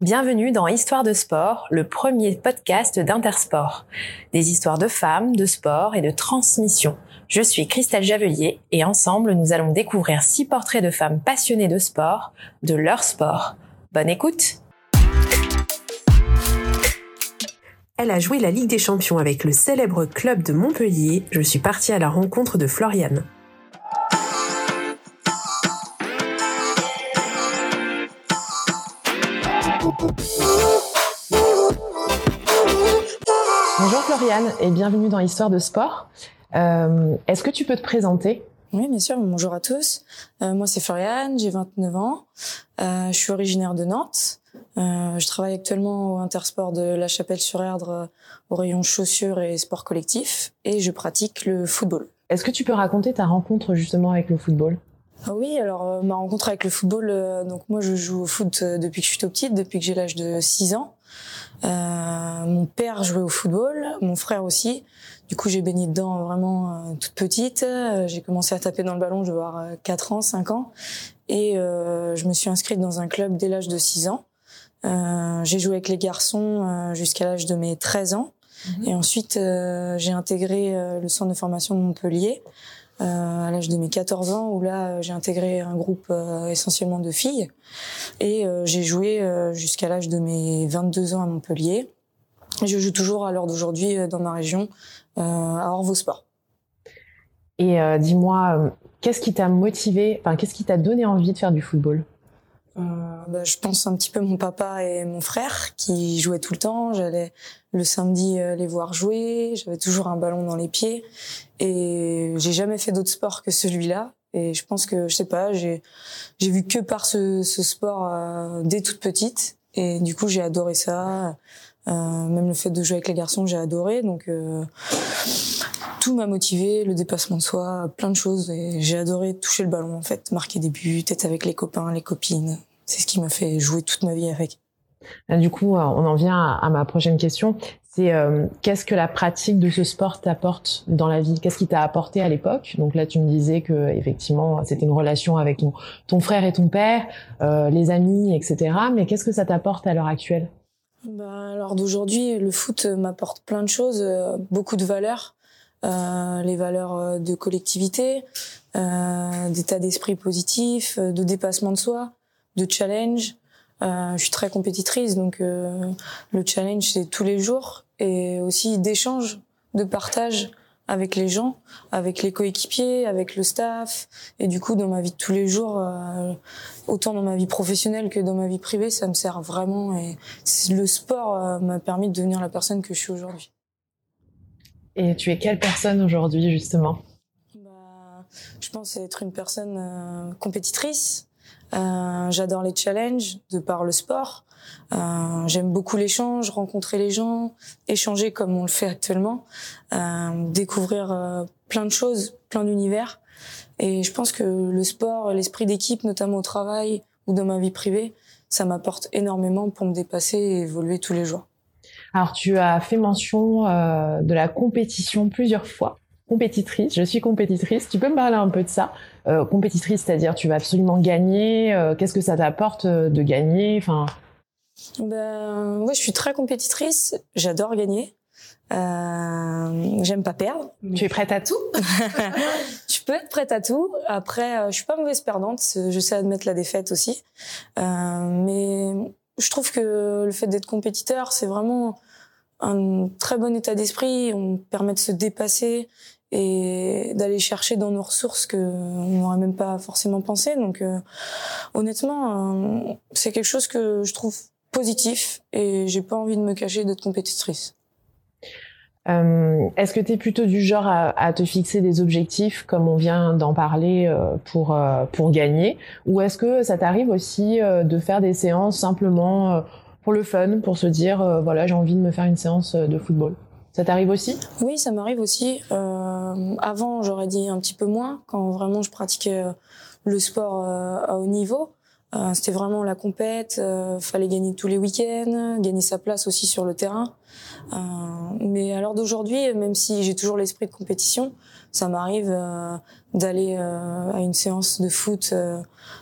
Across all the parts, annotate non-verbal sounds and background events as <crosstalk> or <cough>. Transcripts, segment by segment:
Bienvenue dans Histoire de sport, le premier podcast d'Intersport. Des histoires de femmes, de sport et de transmission. Je suis Christelle Javelier et ensemble nous allons découvrir six portraits de femmes passionnées de sport, de leur sport. Bonne écoute Elle a joué la Ligue des Champions avec le célèbre club de Montpellier. Je suis partie à la rencontre de Floriane. Floriane et bienvenue dans Histoire de sport. Euh, Est-ce que tu peux te présenter? Oui, bien sûr. Bonjour à tous. Euh, moi, c'est Floriane, j'ai 29 ans. Euh, je suis originaire de Nantes. Euh, je travaille actuellement au Intersport de La Chapelle-sur-Erdre au rayon chaussures et sport collectif et je pratique le football. Est-ce que tu peux raconter ta rencontre justement avec le football? Ah Oui, alors ma rencontre avec le football, donc moi je joue au foot depuis que je suis toute petite, depuis que j'ai l'âge de 6 ans. Euh, mon père jouait au football, mon frère aussi. Du coup, j'ai baigné dedans vraiment euh, toute petite. Euh, J'ai commencé à taper dans le ballon, je vais avoir euh, 4 ans, 5 ans. Et euh, je me suis inscrite dans un club dès l'âge de 6 ans. Euh, j'ai joué avec les garçons euh, jusqu'à l'âge de mes 13 ans. Et ensuite, euh, j'ai intégré le centre de formation de Montpellier à l'âge de mes 14 ans, où là, euh, j'ai intégré un groupe euh, essentiellement de filles. Et euh, j'ai joué euh, jusqu'à l'âge de mes 22 ans à Montpellier. Je joue toujours à l'heure d'aujourd'hui euh, dans ma région, euh, à Orvaux Sport. Et euh, dis-moi, euh, qu'est-ce qui t'a motivé, enfin qu'est-ce qui t'a donné envie de faire du football? Euh, bah, je pense un petit peu mon papa et mon frère qui jouaient tout le temps. J'allais le samedi euh, les voir jouer. J'avais toujours un ballon dans les pieds et j'ai jamais fait d'autre sport que celui-là. Et je pense que je sais pas, j'ai j'ai vu que par ce, ce sport euh, dès toute petite et du coup j'ai adoré ça. Euh, même le fait de jouer avec les garçons, j'ai adoré. Donc euh, tout m'a motivé, le dépassement de soi, plein de choses. J'ai adoré toucher le ballon en fait, marquer des buts, être avec les copains, les copines. C'est ce qui m'a fait jouer toute ma vie avec. Du coup, euh, on en vient à, à ma prochaine question. C'est euh, qu'est-ce que la pratique de ce sport t'apporte dans la vie? Qu'est-ce qui t'a apporté à l'époque? Donc là, tu me disais que effectivement, c'était une relation avec ton, ton frère et ton père, euh, les amis, etc. Mais qu'est-ce que ça t'apporte à l'heure actuelle? Ben, alors d'aujourd'hui, le foot m'apporte plein de choses, euh, beaucoup de valeurs, euh, les valeurs de collectivité, euh, d'état d'esprit positif, de dépassement de soi, de challenge. Euh, je suis très compétitrice, donc euh, le challenge c'est tous les jours et aussi d'échange, de partage avec les gens, avec les coéquipiers, avec le staff et du coup dans ma vie de tous les jours, euh, autant dans ma vie professionnelle que dans ma vie privée, ça me sert vraiment et le sport m'a permis de devenir la personne que je suis aujourd'hui. Et tu es quelle personne aujourd'hui, justement? Bah, je pense être une personne compétitrice. Euh, J'adore les challenges de par le sport. Euh, J'aime beaucoup l'échange, rencontrer les gens, échanger comme on le fait actuellement, euh, découvrir plein de choses, plein d'univers. Et je pense que le sport, l'esprit d'équipe, notamment au travail ou dans ma vie privée, ça m'apporte énormément pour me dépasser et évoluer tous les jours. Alors, tu as fait mention de la compétition plusieurs fois. Compétitrice, je suis compétitrice. Tu peux me parler un peu de ça? Euh, Compétitrice, c'est-à-dire tu vas absolument gagner. euh, Qu'est-ce que ça t'apporte euh, de gagner? Enfin, Ben, ouais, je suis très compétitrice. J'adore gagner. Euh, J'aime pas perdre. tu es prête à tout? <laughs> Je peux être prête à tout. Après, je suis pas mauvaise perdante. Je sais admettre la défaite aussi. Mais je trouve que le fait d'être compétiteur, c'est vraiment un très bon état d'esprit. On permet de se dépasser et d'aller chercher dans nos ressources que on n'aurait même pas forcément pensé. Donc, euh, honnêtement, euh, c'est quelque chose que je trouve positif et j'ai pas envie de me cacher d'être compétitrice. Euh, Est-ce que tu es plutôt du genre à, à te fixer des objectifs, comme on vient d'en parler, euh, pour, euh, pour gagner? Ou est-ce que ça t'arrive aussi de faire des séances simplement pour le fun, pour se dire, voilà, j'ai envie de me faire une séance de football? Ça t'arrive aussi? Oui, ça m'arrive aussi. Euh, avant, j'aurais dit un petit peu moins, quand vraiment je pratiquais euh, le sport euh, à haut niveau. C'était vraiment la compète, fallait gagner tous les week-ends, gagner sa place aussi sur le terrain. Mais à l'heure d'aujourd'hui, même si j'ai toujours l'esprit de compétition, ça m'arrive d'aller à une séance de foot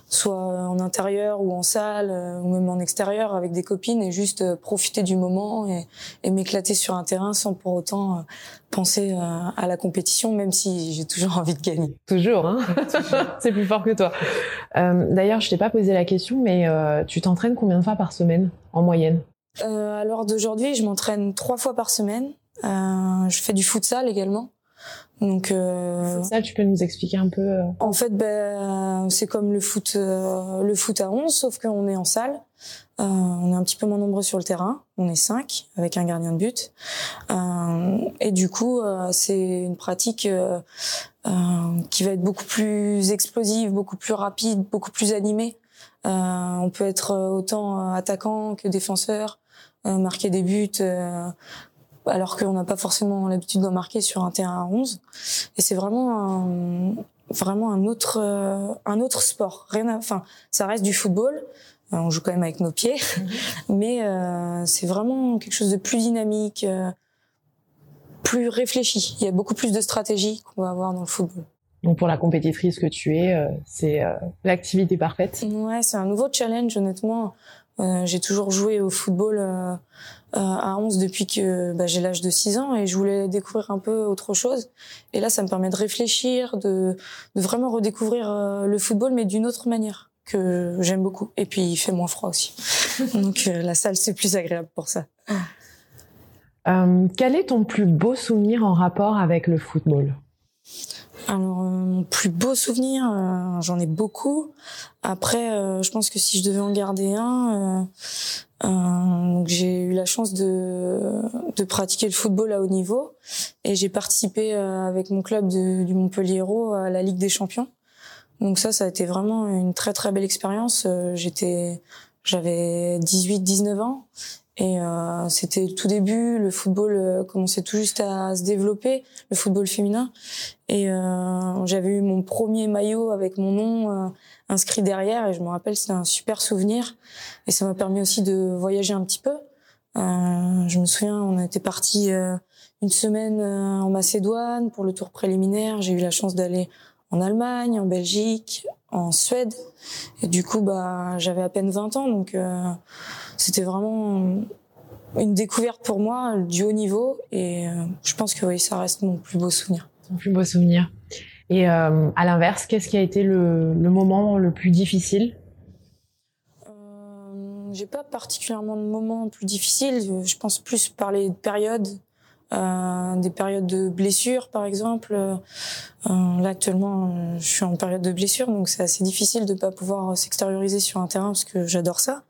soit en intérieur ou en salle ou même en extérieur avec des copines et juste profiter du moment et, et m'éclater sur un terrain sans pour autant penser à la compétition, même si j'ai toujours <laughs> envie de gagner. Toujours, hein <laughs> C'est plus fort que toi. Euh, D'ailleurs, je t'ai pas posé la question, mais euh, tu t'entraînes combien de fois par semaine en moyenne? Euh, À l'heure d'aujourd'hui, je m'entraîne trois fois par semaine. Euh, je fais du futsal également. Donc euh, ça, tu peux nous expliquer un peu. Euh en fait, ben, c'est comme le foot, euh, le foot à 11, sauf qu'on est en salle. Euh, on est un petit peu moins nombreux sur le terrain. On est cinq avec un gardien de but. Euh, et du coup, c'est une pratique qui va être beaucoup plus explosive, beaucoup plus rapide, beaucoup plus animée. on peut être autant attaquant que défenseur, marquer des buts alors qu'on n'a pas forcément l'habitude d'en marquer sur un terrain à 11. Et c'est vraiment un, vraiment un autre euh, un autre sport. Rien, enfin, ça reste du football. Euh, on joue quand même avec nos pieds, <laughs> mais euh, c'est vraiment quelque chose de plus dynamique, euh, plus réfléchi. Il y a beaucoup plus de stratégie qu'on va avoir dans le football. Donc pour la compétitrice que tu es, c'est l'activité parfaite. Ouais, c'est un nouveau challenge honnêtement. J'ai toujours joué au football euh, à 11 depuis que bah, j'ai l'âge de 6 ans et je voulais découvrir un peu autre chose. Et là, ça me permet de réfléchir, de, de vraiment redécouvrir euh, le football, mais d'une autre manière que j'aime beaucoup. Et puis, il fait moins froid aussi. <laughs> Donc, euh, la salle, c'est plus agréable pour ça. Euh, quel est ton plus beau souvenir en rapport avec le football? Mon plus beau souvenir, j'en ai beaucoup. Après, je pense que si je devais en garder un, euh, j'ai eu la chance de, pratiquer le football à haut niveau et j'ai participé euh, avec mon club du Montpellier à la Ligue des Champions. Donc ça, ça a été vraiment une très très belle expérience. Euh, j'avais 18-19 ans et euh, c'était tout début. Le football commençait tout juste à se développer, le football féminin. Et euh, j'avais eu mon premier maillot avec mon nom inscrit derrière et je me rappelle c'était un super souvenir et ça m'a permis aussi de voyager un petit peu. Euh, je me souviens, on était parti euh, une semaine euh, en Macédoine pour le tour préliminaire. J'ai eu la chance d'aller en Allemagne, en Belgique, en Suède. Et du coup, bah, j'avais à peine 20 ans, donc euh, c'était vraiment une découverte pour moi du haut niveau. Et je pense que oui, ça reste mon plus beau souvenir. Mon plus beau souvenir. Et euh, à l'inverse, qu'est-ce qui a été le, le, moment le plus difficile? Euh, J'ai pas particulièrement de moment plus difficile. Je pense plus par les périodes, euh, des périodes de blessures, par exemple. Euh, là actuellement, je suis en période de blessure, donc c'est assez difficile de pas pouvoir s'extérioriser sur un terrain parce que j'adore ça.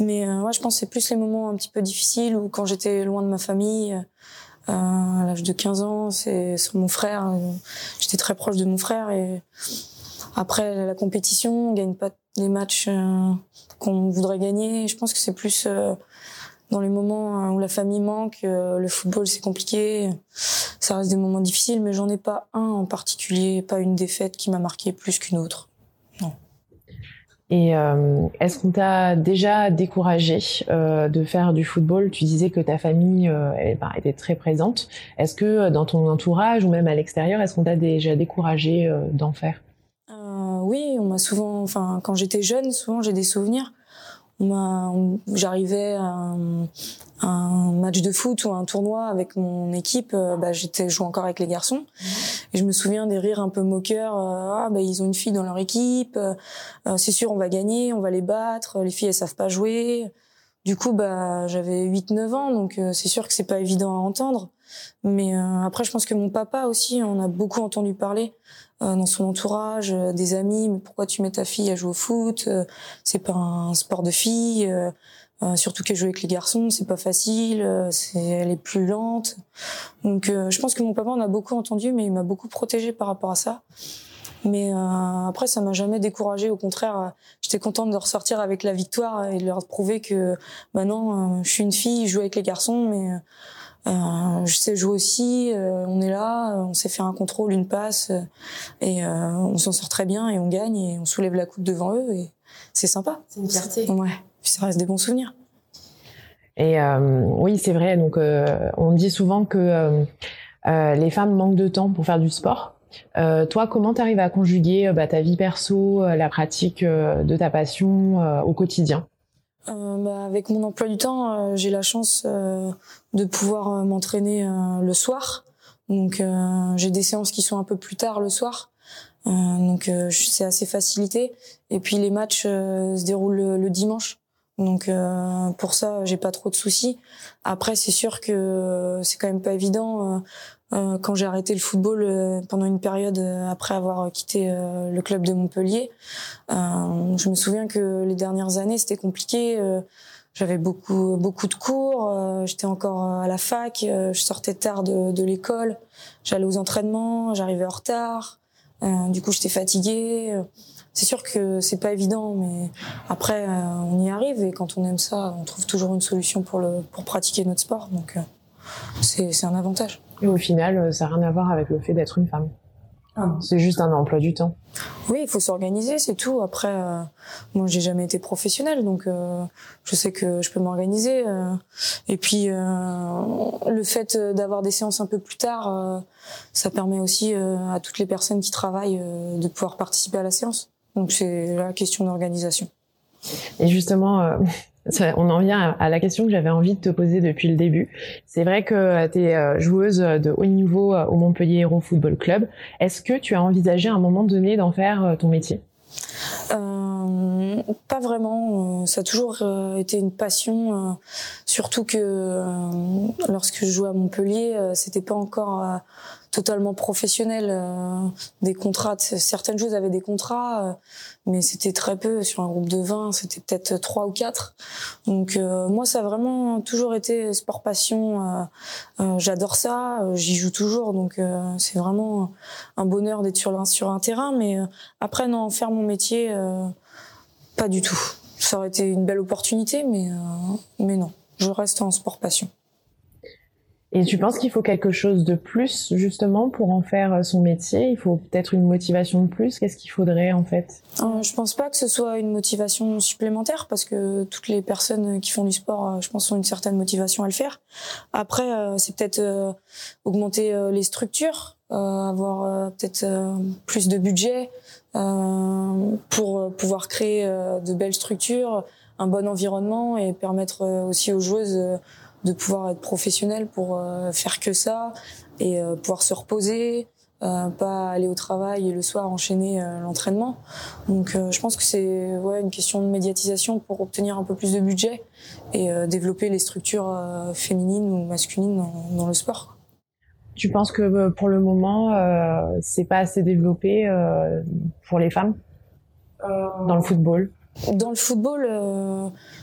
Mais euh, ouais, je pense que c'est plus les moments un petit peu difficiles ou quand j'étais loin de ma famille. Euh, à l'âge de 15 ans, c'est mon frère. J'étais très proche de mon frère et après la compétition, on gagne pas les matchs euh, qu'on voudrait gagner. Je pense que c'est plus euh, dans les moments où la famille manque, le football c'est compliqué. Ça reste des moments difficiles, mais j'en ai pas un en particulier, pas une défaite qui m'a marqué plus qu'une autre. Non. Et euh, est-ce qu'on t'a déjà découragé euh, de faire du football? Tu disais que ta famille euh, elle, bah, était très présente. Est-ce que euh, dans ton entourage ou même à l'extérieur, est-ce qu'on t'a déjà découragé euh, d'en faire? Oui, on m'a souvent, enfin quand j'étais jeune, souvent j'ai des souvenirs j'arrivais à un, match de foot ou un tournoi avec mon équipe, euh, bah, j'étais joué encore avec les garçons. Et je me souviens des rires un peu moqueurs. Euh, ah bah ils ont une fille dans leur équipe, euh, c'est sûr on va gagner, on va les battre. Les filles elles savent pas jouer. Du coup bah j'avais 8-9 ans donc c'est sûr que c'est pas évident à entendre. Mais après je pense que mon papa aussi on a beaucoup entendu parler euh, dans son entourage, euh, des amis, mais pourquoi tu mets ta fille à jouer au foot euh, C'est pas un sport de fille. surtout qu'elle joue avec les garçons, c'est pas facile, c'est, elle est plus lente. Donc, je pense que mon papa en a beaucoup entendu, mais il m'a beaucoup protégée par rapport à ça. Mais après, ça m'a jamais découragée. Au contraire, j'étais contente de ressortir avec la victoire et de leur prouver que, bah non, je suis une fille, je joue avec les garçons, mais euh, je sais jouer aussi, euh, on est là, on sait faire un contrôle, une passe, euh, et on s'en sort très bien et on gagne et on soulève la coupe devant eux et c'est sympa. C'est une fierté. Ouais, puis ça reste des bons souvenirs. Et oui, c'est vrai. Donc, on dit souvent que les femmes manquent de temps pour faire du sport. toi, comment tu arrives à conjuguer bah, ta vie perso, la pratique de ta passion au quotidien? Bah, Avec mon emploi du temps, j'ai la chance de pouvoir m'entraîner le soir. Donc j'ai des séances qui sont un peu plus tard le soir. donc c'est assez facilité. Et puis les matchs se déroulent le dimanche. Donc euh, pour ça, j'ai pas trop de soucis. Après, c'est sûr que c'est quand même pas évident. Euh, euh, quand j'ai arrêté le football pendant une période après avoir quitté le club de Montpellier, je me souviens que les dernières années c'était compliqué. j'avais beaucoup beaucoup de cours, j'étais encore à la fac, je sortais tard de, de l'école, j'allais aux entraînements, j'arrivais en retard. du coup, j'étais fatiguée c'est sûr que c'est pas évident, mais après, euh, on y arrive et quand on aime ça, on trouve toujours une solution pour le pour pratiquer notre sport. Donc, euh, c'est un avantage. Et au final, euh, ça n'a rien à voir avec le fait d'être une femme. Ah. C'est juste un emploi du temps. Oui, il faut s'organiser, c'est tout. Après, euh, moi, j'ai jamais été professionnelle, donc euh, je sais que je peux m'organiser. et puis, le fait d'avoir des séances un peu plus tard, ça permet aussi à toutes les personnes qui travaillent de pouvoir participer à la séance. Donc c'est la question d'organisation. Et justement, euh, on en vient à la question que j'avais envie de te poser depuis le début. C'est vrai que tu es euh, joueuse de haut niveau euh, au Montpellier Hero Football Club. Est-ce que tu as envisagé à un moment donné d'en faire ton métier? Euh, pas vraiment. Ça a toujours été une passion, surtout que lorsque je jouais à Montpellier, c'était pas encore totalement professionnel. Euh, des contrats, certaines choses avaient des contrats, euh, mais c'était très peu. Sur un groupe de 20, c'était peut-être trois ou quatre. Donc euh, moi, ça a vraiment toujours été sport passion. J'adore ça, j'y joue toujours, donc c'est vraiment un bonheur d'être sur un, sur un terrain. Mais après, non, faire mon métier, pas du tout. Ça aurait été une belle opportunité, mais mais non, je reste en sport passion. Et tu penses qu'il faut quelque chose de plus justement pour en faire euh, son métier? Il faut peut-être une motivation de plus? Qu'est-ce qu'il faudrait en fait? Euh, Je pense pas que ce soit une motivation supplémentaire parce que toutes les personnes qui font du sport, euh, je pense, ont une certaine motivation à le faire. Après, euh, c'est peut-être augmenter les structures, avoir peut-être plus de budget pour pouvoir créer de belles structures, un bon environnement et permettre aussi aux joueuses de pouvoir être professionnel pour euh, faire que ça et euh, pouvoir se reposer, euh, pas aller au travail et le soir enchaîner l'entraînement. Donc je pense que c'est ouais, une question de médiatisation pour obtenir un peu plus de budget et développer les structures féminines ou masculines dans, le sport. Tu penses que pour le moment, c'est pas assez développé pour les femmes? Dans le football? Dans le football,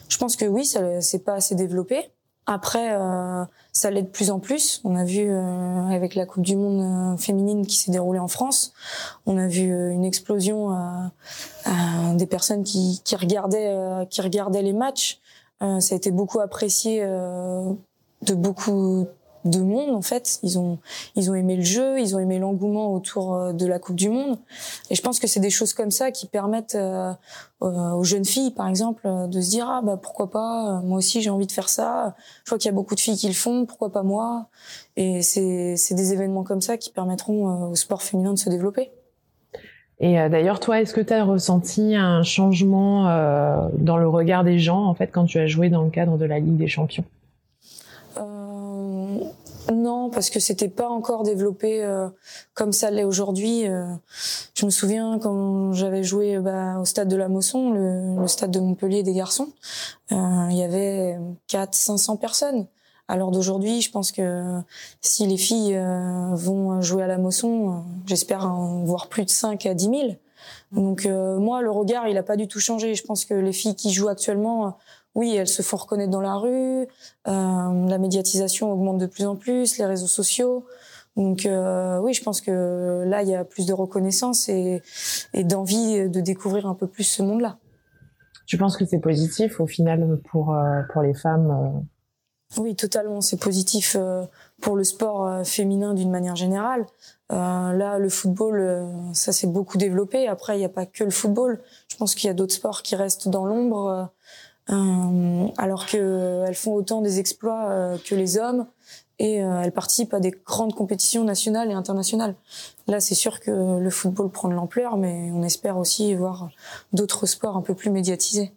je pense que oui, c'est pas assez développé. Après, euh, ça l'est de plus en plus. On a vu euh, avec la Coupe du Monde euh, féminine qui s'est déroulée en France, on a vu une explosion des personnes qui, qui regardaient qui regardaient les matchs. ça a été beaucoup apprécié de beaucoup de monde en fait. Ils ont ils ont aimé le jeu, ils ont aimé l'engouement autour euh, de la Coupe du Monde. Et je pense que c'est des choses comme ça qui permettent euh, aux jeunes filles, par exemple, de se dire ah bah pourquoi pas, moi aussi j'ai envie de faire ça. Je vois qu'il y a beaucoup de filles qui le font, pourquoi pas moi. Et c'est c'est des événements comme ça qui permettront euh, au sport féminin de se développer. Et d'ailleurs, toi, est-ce que tu as ressenti un changement dans le regard des gens, en fait, quand tu as joué dans le cadre de la Ligue des Champions? Non, parce que c'était pas encore développé euh, comme ça l'est aujourd'hui. Euh. je me souviens quand j'avais joué bah, au stade de la Mosson, le, stade de Montpellier des garçons, euh, il y avait 4 500 personnes. Alors d'aujourd'hui, je pense que si les filles vont jouer à la Mosson, j'espère en voir plus de 5 à 10 000. Donc moi, le regard, il a pas du tout changé. Je pense que les filles qui jouent actuellement oui, elles se font reconnaître dans la rue, euh, la médiatisation augmente de plus en plus, les réseaux sociaux. Donc euh, oui, je pense que là, il y a plus de reconnaissance et, d'envie de découvrir un peu plus ce monde-là. Tu penses que c'est positif au final pour, euh, pour les femmes Oui, totalement. C'est positif pour le sport féminin d'une manière générale. là, le football, ça s'est beaucoup développé. Après, il n'y a pas que le football. Je pense qu'il y a d'autres sports qui restent dans l'ombre. Euh, alors qu'elles font autant des exploits euh, que les hommes. et elle participe à des grandes compétitions nationales et internationales. Là, c'est sûr que le football prend de l'ampleur, mais on espère aussi voir d'autres sports un peu plus médiatisés.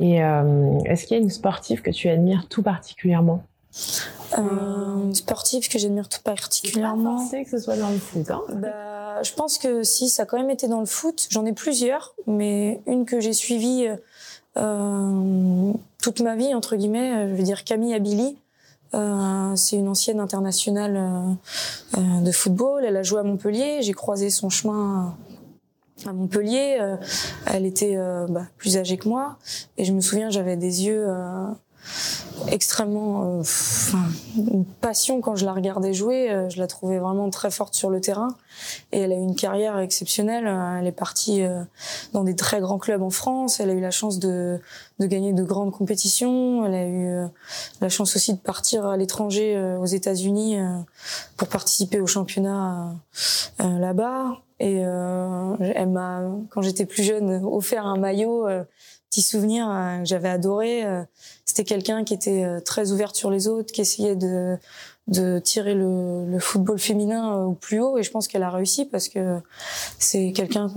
Et est-ce qu'il y a une sportive que tu admires tout particulièrement? Euh, sportif que j'admire tout particulièrement? Je que ce soit dans le foot. Hein bah, je pense que si, ça a quand même été dans le foot. J'en ai plusieurs, mais une que j'ai suivie euh, toute ma vie, entre guillemets, je veux dire Camille Abili. Euh, c'est une ancienne internationale euh, euh, de football. Elle a joué à Montpellier. J'ai croisé son chemin à Montpellier. elle était bah, plus âgée que moi, et je me souviens, j'avais des yeux extrêmement euh, une passion quand je la regardais jouer. Euh, je la trouvais vraiment très forte sur le terrain et elle a eu une carrière exceptionnelle. Elle est partie euh, dans des très grands clubs en France. Elle a eu la chance de, de gagner de grandes compétitions. Elle a eu la chance aussi de partir à l'étranger aux États-Unis pour participer au championnat là-bas. Et elle m'a, quand j'étais plus jeune, offert un maillot petit souvenir que j'avais adoré c'était quelqu'un qui était euh, très ouverte sur les autres, qui essayait de, de tirer le, le football féminin euh, au plus haut. Et je pense qu'elle a réussi parce que c'est quelqu'un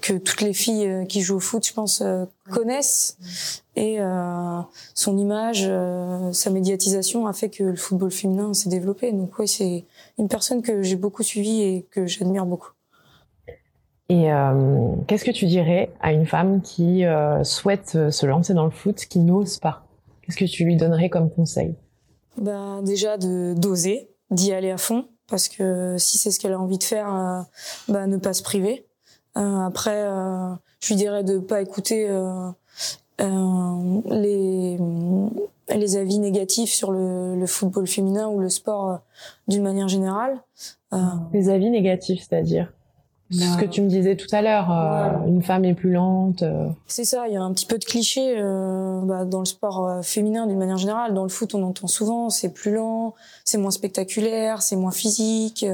que toutes les filles euh, qui jouent au foot je pense connaissent. Et euh, son image sa médiatisation a fait que le football féminin s'est développé. Donc oui c'est une personne que j'ai beaucoup suivie et que j'admire beaucoup et euh, qu'est-ce que tu dirais à une femme qui euh, souhaite se lancer dans le foot, qui n'ose pas? Qu'est-ce que tu lui donnerais comme conseil? Ben, Déjà de d'oser, d'y aller à fond, parce que si c'est ce qu'elle a envie de faire, euh, ben, ne pas se priver. Euh, après, euh, je lui dirais de pas écouter les, les avis négatifs sur le, le, football féminin ou le sport d'une manière générale. Les avis négatifs, c'est-à-dire? Ce que tu me disais tout à l'heure, euh, une femme est plus lente. Euh. C'est ça, il y a un petit peu de cliché euh, bah, dans le sport féminin d'une manière générale. Dans le foot, on entend souvent c'est plus lent, c'est moins spectaculaire, c'est moins physique.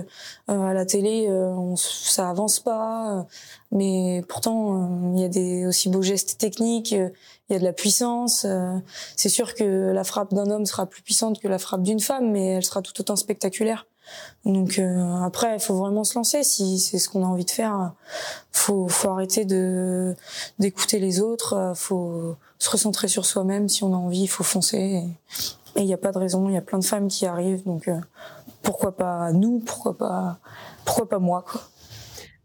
à la télé, on, ça avance pas. mais pourtant, il y a des aussi beaux gestes techniques. Il y a de la puissance. c'est sûr que la frappe d'un homme sera plus puissante que la frappe d'une femme, mais elle sera tout autant spectaculaire. Donc euh, après, il faut vraiment se lancer. Si c'est ce qu'on a envie de faire, faut faut arrêter de d'écouter les autres. Euh, faut se recentrer sur soi-même. Si on a envie, il faut foncer. Et il n'y a pas de raison. Il y a plein de femmes qui arrivent. Donc euh, pourquoi pas nous? Pourquoi pas Pourquoi pas moi.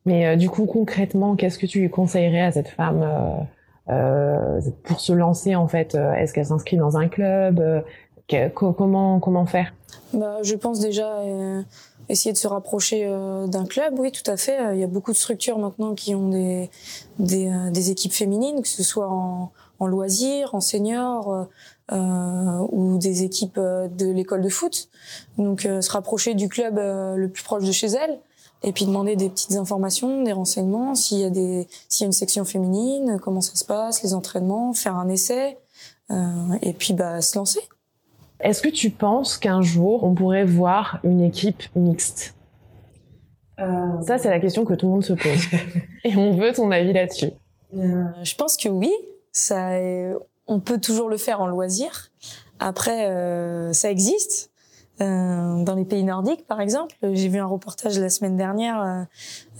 Mais du coup, concrètement, qu'est-ce que tu conseillerais à cette femme euh, pour se lancer en fait? Est-ce qu'elle s'inscrit dans un club? Comment comment faire? Bah, je pense déjà euh, essayer de se rapprocher euh, d'un club, oui, tout à fait. Il y a beaucoup de structures maintenant qui ont des, des, euh, des équipes féminines, que ce soit en, en loisirs, en seniors ou des équipes de l'école de foot. Donc se rapprocher du club le plus proche de chez elle et puis demander des petites informations, des renseignements, s'il y a des s'il y a une section féminine, comment ça se passe, les entraînements, faire un essai et puis bah se lancer. Est-ce que tu penses qu'un jour on pourrait voir une équipe mixte? Euh... Ça, c'est la question que tout le monde se pose. <laughs> Et on veut ton avis là-dessus. Euh, je pense que oui. Ça, on peut toujours le faire en loisir. Après, euh, ça existe. Euh, dans les pays nordiques, par exemple. J'ai vu un reportage la semaine dernière euh,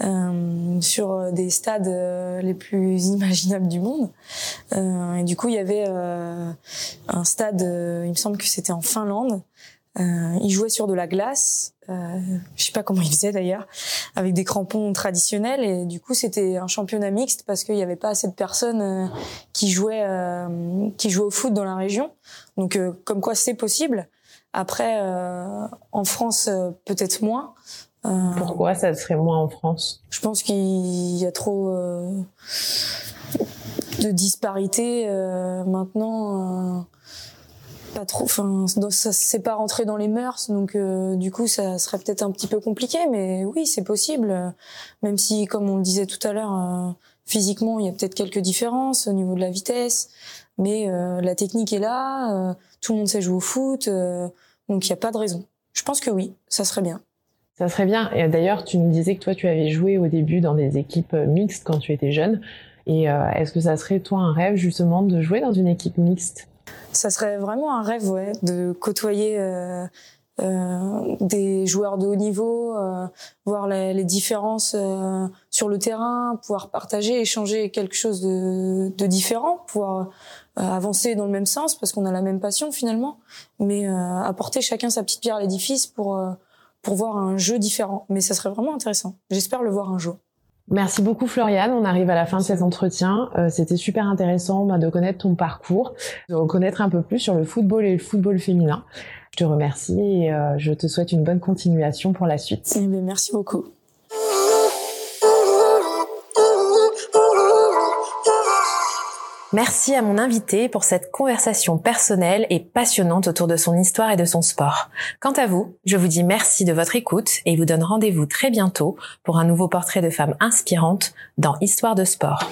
euh sur des stades euh, les plus <laughs> imaginables du monde. et du coup, il y avait un stade, il me semble que c'était en Finlande. ils jouaient sur de la glace. je sais pas comment ils faisaient d'ailleurs, avec des crampons traditionnels. Et du coup, c'était un championnat mixte parce qu'il n'y avait pas assez de personnes qui jouaient qui jouaient au foot dans la région. Donc, comme quoi, c'est possible. Après, euh, en France, euh, peut-être moins. Euh, Pourquoi ça serait moins en France? Je pense qu'il y a trop de disparité maintenant. pas trop. Enfin, ça c'est pas rentré dans les mœurs, donc du coup, ça serait peut-être un petit peu compliqué. Mais oui, c'est possible. Même si, comme on le disait tout à l'heure, physiquement, il y a peut-être quelques différences au niveau de la vitesse, mais la technique est là. tout le monde sait jouer au foot. Donc il n'y a pas de raison. Je pense que oui, ça serait bien. Ça serait bien. Et d'ailleurs, tu nous disais que toi, tu avais joué au début dans des équipes euh, mixtes quand tu étais jeune. Et euh, est-ce que ça serait toi un rêve justement de jouer dans une équipe mixte? Ça serait vraiment un rêve, ouais, de côtoyer euh, euh, des joueurs de haut niveau, euh, voir les, les différences euh, sur le terrain, pouvoir partager, échanger quelque chose de, de différent, pouvoir avancer dans le même sens parce qu'on a la même passion finalement, mais apporter chacun sa petite pierre à l'édifice pour pour voir un jeu différent. Mais ça serait vraiment intéressant. J'espère le voir un jour. Merci beaucoup Floriane, on arrive à la fin de cet entretien. C'était super intéressant bah, de connaître ton parcours, de connaître un peu plus sur le football et le football féminin. Je te remercie et euh, je te souhaite une bonne continuation pour la suite. Eh ben, merci beaucoup. Merci à mon invité pour cette conversation personnelle et passionnante autour de son histoire et de son sport. Quant à vous, je vous dis merci de votre écoute et vous donne rendez-vous très bientôt pour un nouveau portrait de femme inspirante dans Histoire de sport.